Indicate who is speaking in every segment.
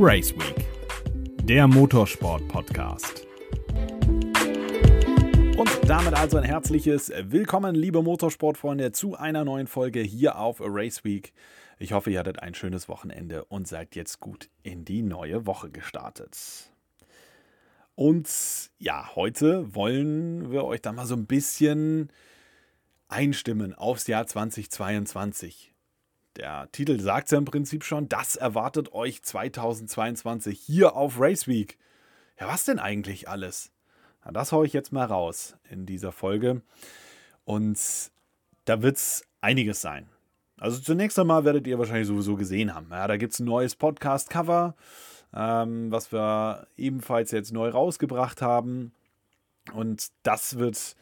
Speaker 1: Race Week, der Motorsport-Podcast. Und damit also ein herzliches Willkommen, liebe Motorsportfreunde, zu einer neuen Folge hier auf Race Week. Ich hoffe, ihr hattet ein schönes Wochenende und seid jetzt gut in die neue Woche gestartet. Und ja, heute wollen wir euch da mal so ein bisschen einstimmen aufs Jahr 2022. Der Titel sagt es ja im Prinzip schon, das erwartet euch 2022 hier auf Race Week. Ja, was denn eigentlich alles? Na, das haue ich jetzt mal raus in dieser Folge. Und da wird es einiges sein. Also zunächst einmal werdet ihr wahrscheinlich sowieso gesehen haben. Ja, da gibt es ein neues Podcast-Cover, ähm, was wir ebenfalls jetzt neu rausgebracht haben. Und das wird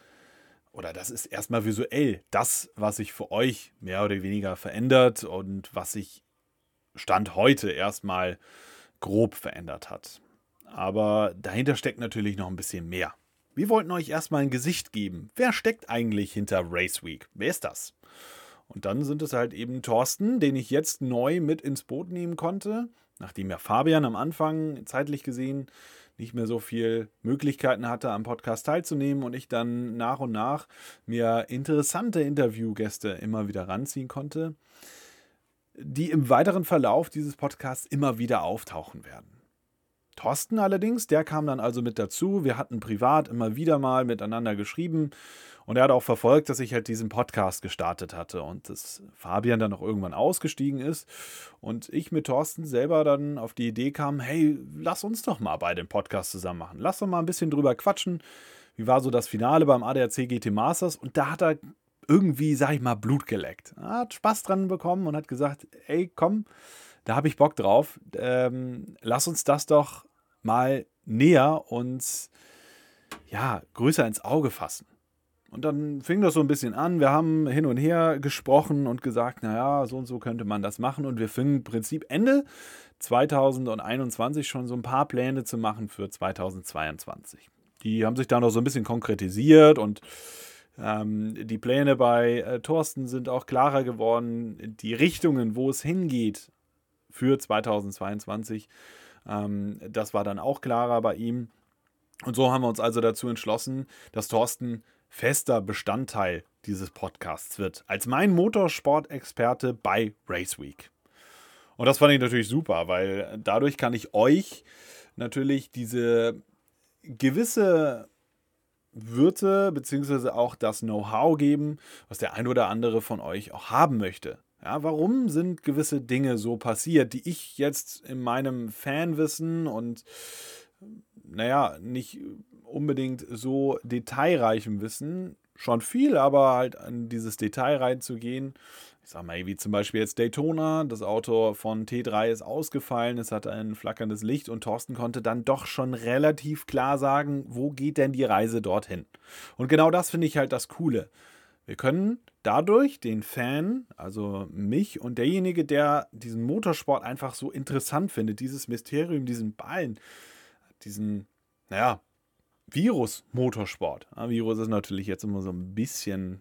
Speaker 1: oder das ist erstmal visuell das, was sich für euch mehr oder weniger verändert und was sich Stand heute erstmal grob verändert hat. Aber dahinter steckt natürlich noch ein bisschen mehr. Wir wollten euch erstmal ein Gesicht geben. Wer steckt eigentlich hinter Race Week? Wer ist das? Und dann sind es halt eben Thorsten, den ich jetzt neu mit ins Boot nehmen konnte, nachdem ja Fabian am Anfang zeitlich gesehen nicht mehr so viel Möglichkeiten hatte, am Podcast teilzunehmen und ich dann nach und nach mir interessante Interviewgäste immer wieder ranziehen konnte, die im weiteren Verlauf dieses Podcasts immer wieder auftauchen werden. Thorsten allerdings, der kam dann also mit dazu. Wir hatten privat immer wieder mal miteinander geschrieben und er hat auch verfolgt, dass ich halt diesen Podcast gestartet hatte und dass Fabian dann auch irgendwann ausgestiegen ist und ich mit Thorsten selber dann auf die Idee kam, hey, lass uns doch mal bei dem Podcast zusammen machen. Lass doch mal ein bisschen drüber quatschen. Wie war so das Finale beim ADAC GT Masters? Und da hat er irgendwie, sag ich mal, Blut geleckt. Er hat Spaß dran bekommen und hat gesagt, ey, komm, da habe ich Bock drauf. Ähm, lass uns das doch mal näher und ja, größer ins Auge fassen. Und dann fing das so ein bisschen an. Wir haben hin und her gesprochen und gesagt, naja, so und so könnte man das machen. Und wir fingen im Prinzip Ende 2021 schon so ein paar Pläne zu machen für 2022. Die haben sich da noch so ein bisschen konkretisiert und ähm, die Pläne bei äh, Thorsten sind auch klarer geworden. Die Richtungen, wo es hingeht für 2022, ähm, das war dann auch klarer bei ihm. Und so haben wir uns also dazu entschlossen, dass Thorsten fester Bestandteil dieses Podcasts wird, als mein Motorsport-Experte bei Race Week. Und das fand ich natürlich super, weil dadurch kann ich euch natürlich diese gewisse Würze beziehungsweise auch das Know-how geben, was der ein oder andere von euch auch haben möchte. Ja, warum sind gewisse Dinge so passiert, die ich jetzt in meinem Fanwissen und naja, nicht unbedingt so detailreichem Wissen, schon viel, aber halt an dieses Detail reinzugehen. Ich sag mal, wie zum Beispiel jetzt Daytona, das Auto von T3 ist ausgefallen, es hat ein flackerndes Licht und Thorsten konnte dann doch schon relativ klar sagen, wo geht denn die Reise dorthin. Und genau das finde ich halt das Coole. Wir können dadurch den Fan, also mich und derjenige, der diesen Motorsport einfach so interessant findet, dieses Mysterium, diesen Ballen, diesen, naja, Virus-Motorsport. Ja, Virus ist natürlich jetzt immer so ein bisschen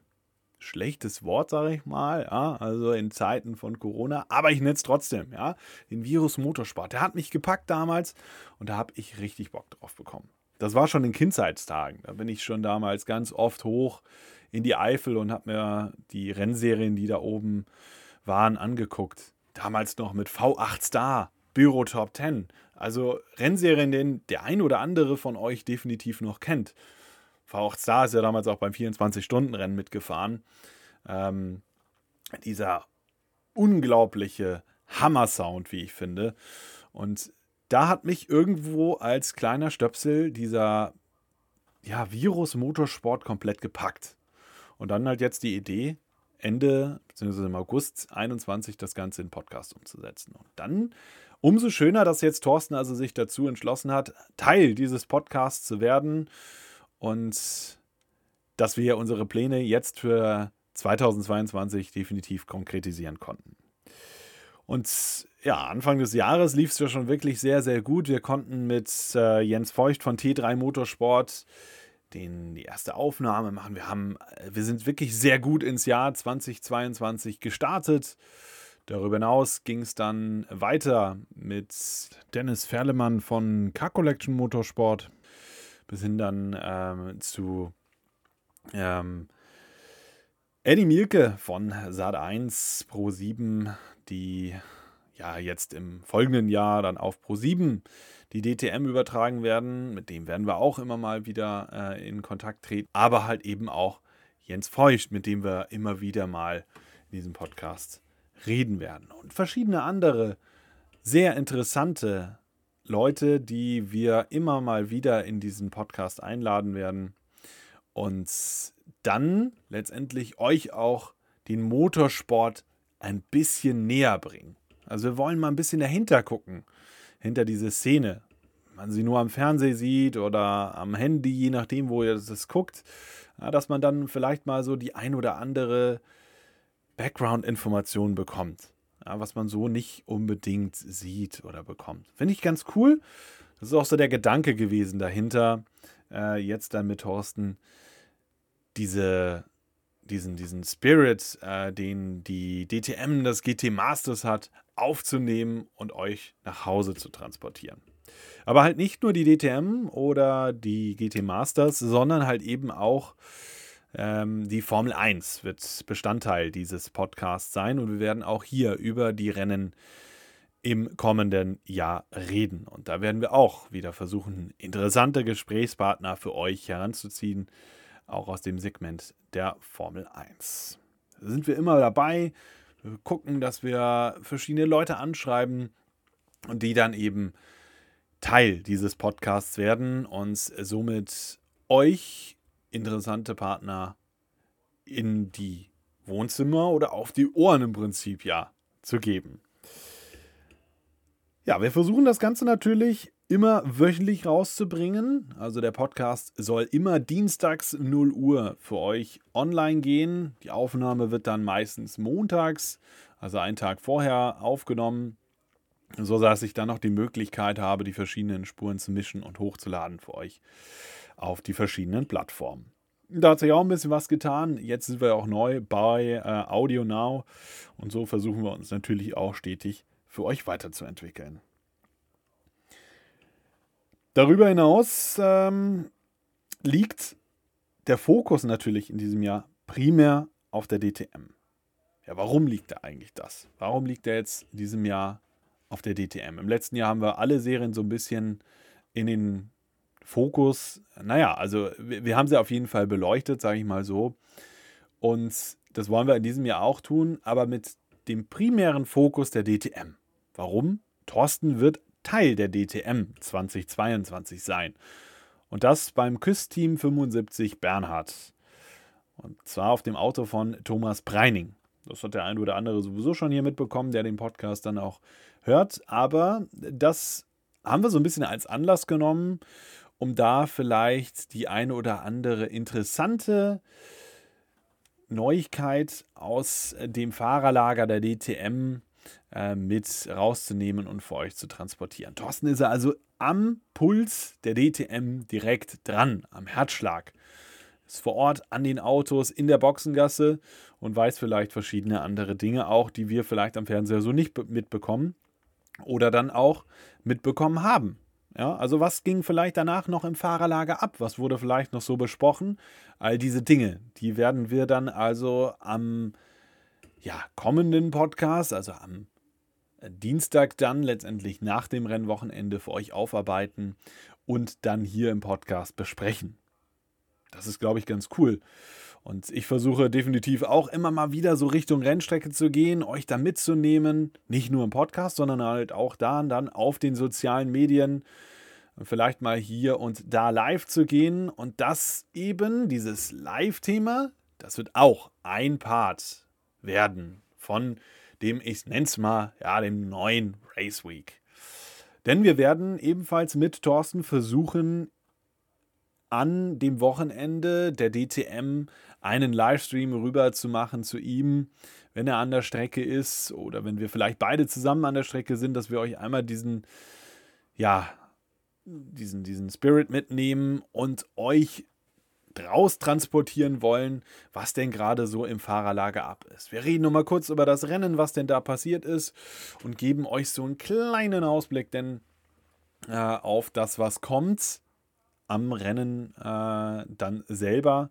Speaker 1: schlechtes Wort, sage ich mal, ja, also in Zeiten von Corona, aber ich nenne es trotzdem, ja, den Virus Motorsport. Der hat mich gepackt damals und da habe ich richtig Bock drauf bekommen. Das war schon in Kindheitstagen. Da bin ich schon damals ganz oft hoch in die Eifel und habe mir die Rennserien, die da oben waren, angeguckt. Damals noch mit V8 Star, Büro Top 10. Also Rennserien, den der ein oder andere von euch definitiv noch kennt. V8 Star ist ja damals auch beim 24-Stunden-Rennen mitgefahren. Ähm, dieser unglaubliche Hammer-Sound, wie ich finde. Und da hat mich irgendwo als kleiner Stöpsel dieser ja, Virus-Motorsport komplett gepackt. Und dann halt jetzt die Idee, Ende bzw. im August 21 das Ganze in Podcast umzusetzen. Und dann umso schöner, dass jetzt Thorsten also sich dazu entschlossen hat, Teil dieses Podcasts zu werden und dass wir unsere Pläne jetzt für 2022 definitiv konkretisieren konnten. Und ja, Anfang des Jahres lief es ja schon wirklich sehr, sehr gut. Wir konnten mit äh, Jens Feucht von T3 Motorsport den, die erste Aufnahme machen. Wir, haben, wir sind wirklich sehr gut ins Jahr 2022 gestartet. Darüber hinaus ging es dann weiter mit Dennis Ferlemann von Car Collection Motorsport bis hin dann ähm, zu ähm, Eddie Mielke von Sat1 Pro 7, die ja jetzt im folgenden Jahr dann auf Pro 7 die DTM übertragen werden. Mit dem werden wir auch immer mal wieder äh, in Kontakt treten. Aber halt eben auch Jens Feucht, mit dem wir immer wieder mal in diesem Podcast reden werden. Und verschiedene andere sehr interessante Leute, die wir immer mal wieder in diesen Podcast einladen werden und dann letztendlich euch auch den Motorsport ein bisschen näher bringen. Also wir wollen mal ein bisschen dahinter gucken, hinter diese Szene. Wenn man sie nur am Fernsehen sieht oder am Handy, je nachdem, wo ihr das guckt, ja, dass man dann vielleicht mal so die ein oder andere Background-Informationen bekommt, ja, was man so nicht unbedingt sieht oder bekommt. Finde ich ganz cool. Das ist auch so der Gedanke gewesen dahinter, äh, jetzt dann mit Thorsten, diese, diesen, diesen Spirit, äh, den die DTM, das GT Masters hat, aufzunehmen und euch nach Hause zu transportieren. Aber halt nicht nur die DTM oder die GT Masters, sondern halt eben auch ähm, die Formel 1 wird Bestandteil dieses Podcasts sein und wir werden auch hier über die Rennen im kommenden Jahr reden. Und da werden wir auch wieder versuchen, interessante Gesprächspartner für euch heranzuziehen, auch aus dem Segment der Formel 1. Da sind wir immer dabei, gucken, dass wir verschiedene Leute anschreiben und die dann eben Teil dieses Podcasts werden und somit euch interessante Partner in die Wohnzimmer oder auf die Ohren im Prinzip ja zu geben. Ja, wir versuchen das Ganze natürlich immer wöchentlich rauszubringen. Also der Podcast soll immer dienstags 0 Uhr für euch online gehen. Die Aufnahme wird dann meistens montags, also einen Tag vorher aufgenommen, so dass ich dann noch die Möglichkeit habe, die verschiedenen Spuren zu mischen und hochzuladen für euch auf die verschiedenen Plattformen. Da hat sich auch ein bisschen was getan. Jetzt sind wir auch neu bei äh, Audio Now und so versuchen wir uns natürlich auch stetig für euch weiterzuentwickeln. Darüber hinaus ähm, liegt der Fokus natürlich in diesem Jahr primär auf der DTM. Ja, warum liegt da eigentlich das? Warum liegt er jetzt in diesem Jahr auf der DTM? Im letzten Jahr haben wir alle Serien so ein bisschen in den Fokus, naja, also wir, wir haben sie auf jeden Fall beleuchtet, sage ich mal so. Und das wollen wir in diesem Jahr auch tun, aber mit dem primären Fokus der DTM. Warum? Thorsten wird Teil der DTM 2022 sein. Und das beim Küssteam 75 Bernhard. Und zwar auf dem Auto von Thomas Breining. Das hat der ein oder andere sowieso schon hier mitbekommen, der den Podcast dann auch hört. Aber das haben wir so ein bisschen als Anlass genommen, um da vielleicht die eine oder andere interessante Neuigkeit aus dem Fahrerlager der DTM äh, mit rauszunehmen und für euch zu transportieren. Thorsten ist also am Puls der DTM direkt dran, am Herzschlag. Ist vor Ort an den Autos in der Boxengasse und weiß vielleicht verschiedene andere Dinge auch, die wir vielleicht am Fernseher so nicht mitbekommen oder dann auch mitbekommen haben. Ja, also was ging vielleicht danach noch im Fahrerlager ab? Was wurde vielleicht noch so besprochen? All diese Dinge, die werden wir dann also am ja, kommenden Podcast, also am Dienstag dann letztendlich nach dem Rennwochenende für euch aufarbeiten und dann hier im Podcast besprechen. Das ist, glaube ich, ganz cool. Und ich versuche definitiv auch immer mal wieder so Richtung Rennstrecke zu gehen, euch da mitzunehmen. Nicht nur im Podcast, sondern halt auch da und dann auf den sozialen Medien. Vielleicht mal hier und da live zu gehen. Und das eben, dieses Live-Thema, das wird auch ein Part werden von dem, ich nenne es mal, ja, dem neuen Race Week. Denn wir werden ebenfalls mit Thorsten versuchen, an dem Wochenende der DTM einen Livestream rüber zu machen zu ihm, wenn er an der Strecke ist oder wenn wir vielleicht beide zusammen an der Strecke sind, dass wir euch einmal diesen, ja, diesen, diesen Spirit mitnehmen und euch draus transportieren wollen, was denn gerade so im Fahrerlager ab ist. Wir reden nochmal kurz über das Rennen, was denn da passiert ist und geben euch so einen kleinen Ausblick denn äh, auf das, was kommt am Rennen äh, dann selber.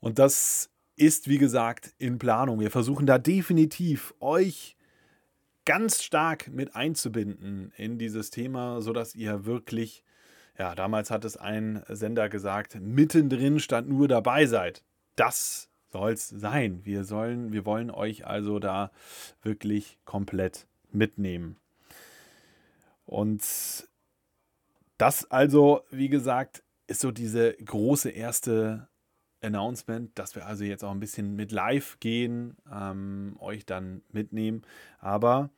Speaker 1: Und das ist, wie gesagt, in Planung. Wir versuchen da definitiv euch ganz stark mit einzubinden in dieses Thema, sodass ihr wirklich ja, damals hat es ein Sender gesagt, mittendrin stand nur dabei seid. Das soll es sein. Wir sollen, wir wollen euch also da wirklich komplett mitnehmen. Und das also, wie gesagt, ist so diese große erste Announcement, dass wir also jetzt auch ein bisschen mit live gehen, ähm, euch dann mitnehmen. Aber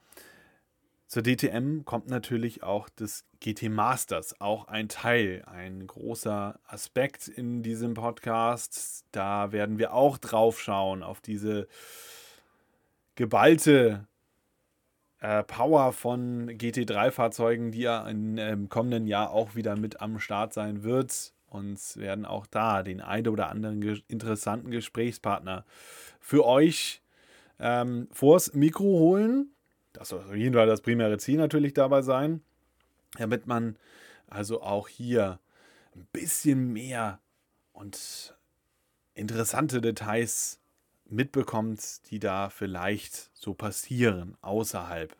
Speaker 1: zur DTM kommt natürlich auch das GT Masters, auch ein Teil, ein großer Aspekt in diesem Podcast. Da werden wir auch drauf schauen, auf diese geballte äh, Power von GT3-Fahrzeugen, die ja im äh, kommenden Jahr auch wieder mit am Start sein wird. Und werden auch da den einen oder anderen ge interessanten Gesprächspartner für euch ähm, vors Mikro holen das soll auf jeden Fall das primäre Ziel natürlich dabei sein, damit man also auch hier ein bisschen mehr und interessante Details mitbekommt, die da vielleicht so passieren außerhalb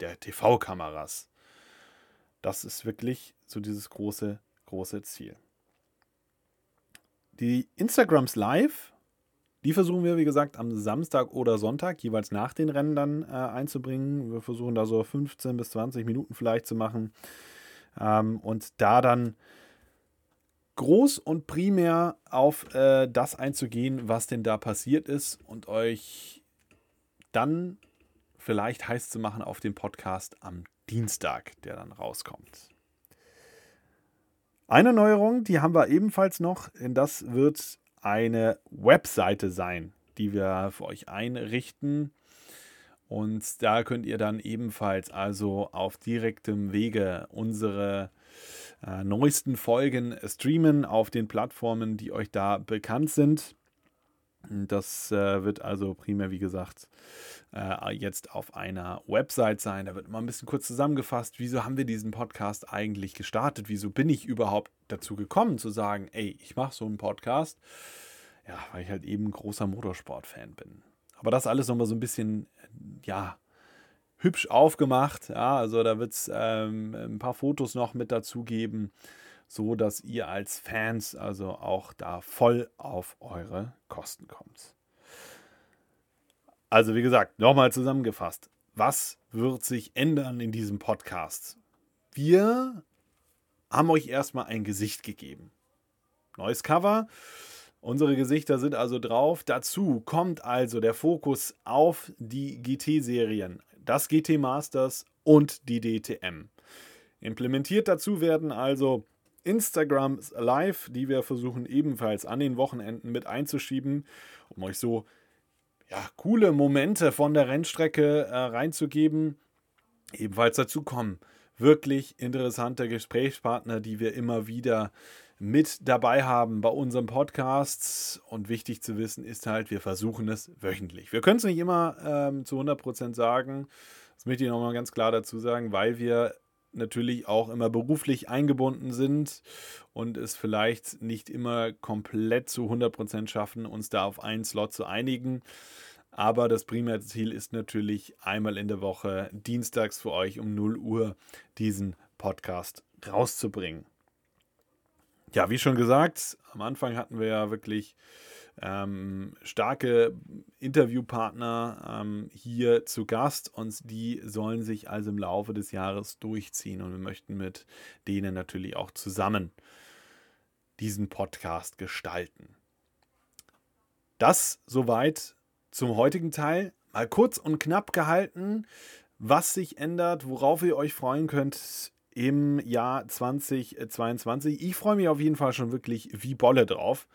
Speaker 1: der TV-Kameras. Das ist wirklich so dieses große, große Ziel. Die Instagrams Live die versuchen wir, wie gesagt, am Samstag oder Sonntag, jeweils nach den Rennen dann äh, einzubringen. Wir versuchen da so 15 bis 20 Minuten vielleicht zu machen. Ähm, und da dann groß und primär auf äh, das einzugehen, was denn da passiert ist und euch dann vielleicht heiß zu machen auf den Podcast am Dienstag, der dann rauskommt. Eine Neuerung, die haben wir ebenfalls noch, denn das wird eine Webseite sein, die wir für euch einrichten. Und da könnt ihr dann ebenfalls also auf direktem Wege unsere äh, neuesten Folgen streamen auf den Plattformen, die euch da bekannt sind. Das äh, wird also primär, wie gesagt, äh, jetzt auf einer Website sein. Da wird mal ein bisschen kurz zusammengefasst, wieso haben wir diesen Podcast eigentlich gestartet? Wieso bin ich überhaupt dazu gekommen zu sagen, ey, ich mache so einen Podcast? Ja, weil ich halt eben großer Motorsport-Fan bin. Aber das alles nochmal so ein bisschen, ja, hübsch aufgemacht. Ja, also da wird es ähm, ein paar Fotos noch mit dazu geben so dass ihr als Fans also auch da voll auf eure Kosten kommt. Also wie gesagt, nochmal zusammengefasst, was wird sich ändern in diesem Podcast? Wir haben euch erstmal ein Gesicht gegeben. Neues Cover. Unsere Gesichter sind also drauf. Dazu kommt also der Fokus auf die GT-Serien, das GT Masters und die DTM. Implementiert dazu werden also Instagram Live, die wir versuchen ebenfalls an den Wochenenden mit einzuschieben, um euch so ja, coole Momente von der Rennstrecke äh, reinzugeben. Ebenfalls dazu kommen wirklich interessante Gesprächspartner, die wir immer wieder mit dabei haben bei unserem Podcast. Und wichtig zu wissen ist halt, wir versuchen es wöchentlich. Wir können es nicht immer ähm, zu 100% sagen. Das möchte ich nochmal ganz klar dazu sagen, weil wir natürlich auch immer beruflich eingebunden sind und es vielleicht nicht immer komplett zu 100% schaffen, uns da auf einen Slot zu einigen. Aber das primäre Ziel ist natürlich einmal in der Woche, dienstags für euch um 0 Uhr, diesen Podcast rauszubringen. Ja, wie schon gesagt, am Anfang hatten wir ja wirklich ähm, starke Interviewpartner ähm, hier zu Gast und die sollen sich also im Laufe des Jahres durchziehen und wir möchten mit denen natürlich auch zusammen diesen Podcast gestalten. Das soweit zum heutigen Teil. Mal kurz und knapp gehalten, was sich ändert, worauf ihr euch freuen könnt im Jahr 2022. Ich freue mich auf jeden Fall schon wirklich wie Bolle drauf.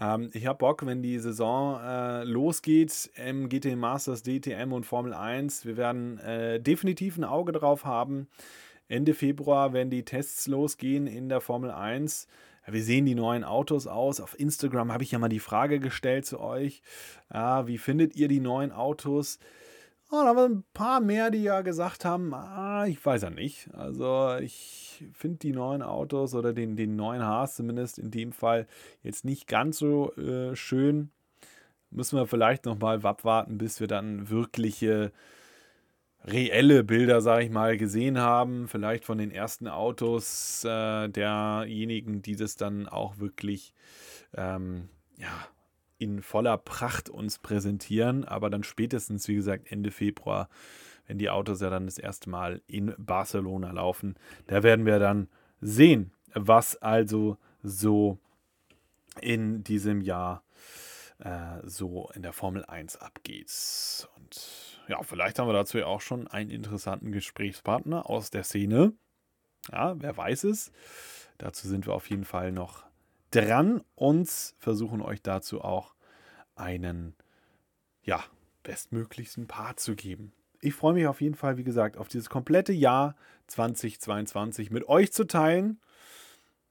Speaker 1: Ähm, ich habe Bock, wenn die Saison äh, losgeht im GT Masters, DTM und Formel 1. Wir werden äh, definitiv ein Auge drauf haben. Ende Februar, wenn die Tests losgehen in der Formel 1, wie sehen die neuen Autos aus? Auf Instagram habe ich ja mal die Frage gestellt zu euch. Ja, wie findet ihr die neuen Autos? Oh, da waren ein paar mehr, die ja gesagt haben, ah, ich weiß ja nicht. Also ich finde die neuen Autos oder den, den neuen Haas zumindest in dem Fall jetzt nicht ganz so äh, schön. Müssen wir vielleicht noch mal abwarten, bis wir dann wirkliche reelle Bilder, sage ich mal, gesehen haben. Vielleicht von den ersten Autos äh, derjenigen, die das dann auch wirklich ähm, ja, in voller Pracht uns präsentieren. Aber dann spätestens, wie gesagt, Ende Februar, wenn die Autos ja dann das erste Mal in Barcelona laufen, da werden wir dann sehen, was also so in diesem Jahr äh, so in der Formel 1 abgeht. Und ja, vielleicht haben wir dazu ja auch schon einen interessanten Gesprächspartner aus der Szene. Ja, wer weiß es. Dazu sind wir auf jeden Fall noch dran und versuchen euch dazu auch einen, ja, bestmöglichsten Part zu geben. Ich freue mich auf jeden Fall, wie gesagt, auf dieses komplette Jahr 2022 mit euch zu teilen.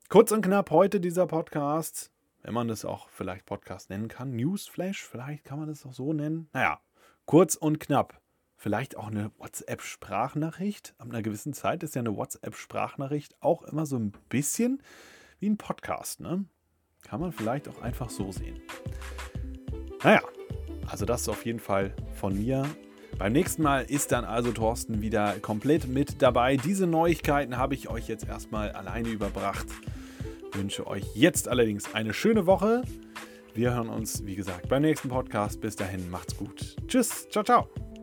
Speaker 1: Kurz und knapp heute dieser Podcast, wenn man das auch vielleicht Podcast nennen kann. Newsflash, vielleicht kann man das auch so nennen. Naja, Kurz und knapp. Vielleicht auch eine WhatsApp-Sprachnachricht. Ab einer gewissen Zeit ist ja eine WhatsApp-Sprachnachricht auch immer so ein bisschen wie ein Podcast. Ne? Kann man vielleicht auch einfach so sehen. Naja, also das ist auf jeden Fall von mir. Beim nächsten Mal ist dann also Thorsten wieder komplett mit dabei. Diese Neuigkeiten habe ich euch jetzt erstmal alleine überbracht. Wünsche euch jetzt allerdings eine schöne Woche. Wir hören uns, wie gesagt, beim nächsten Podcast. Bis dahin, macht's gut. Tschüss, ciao, ciao.